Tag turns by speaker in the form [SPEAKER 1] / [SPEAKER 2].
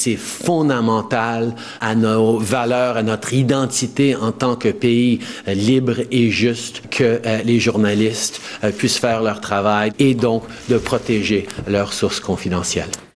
[SPEAKER 1] c'est fondamental à nos valeurs, à notre identité en tant que pays euh, libre et juste que euh, les journalistes euh, puissent faire leur travail et donc de protéger leurs sources confidentielles.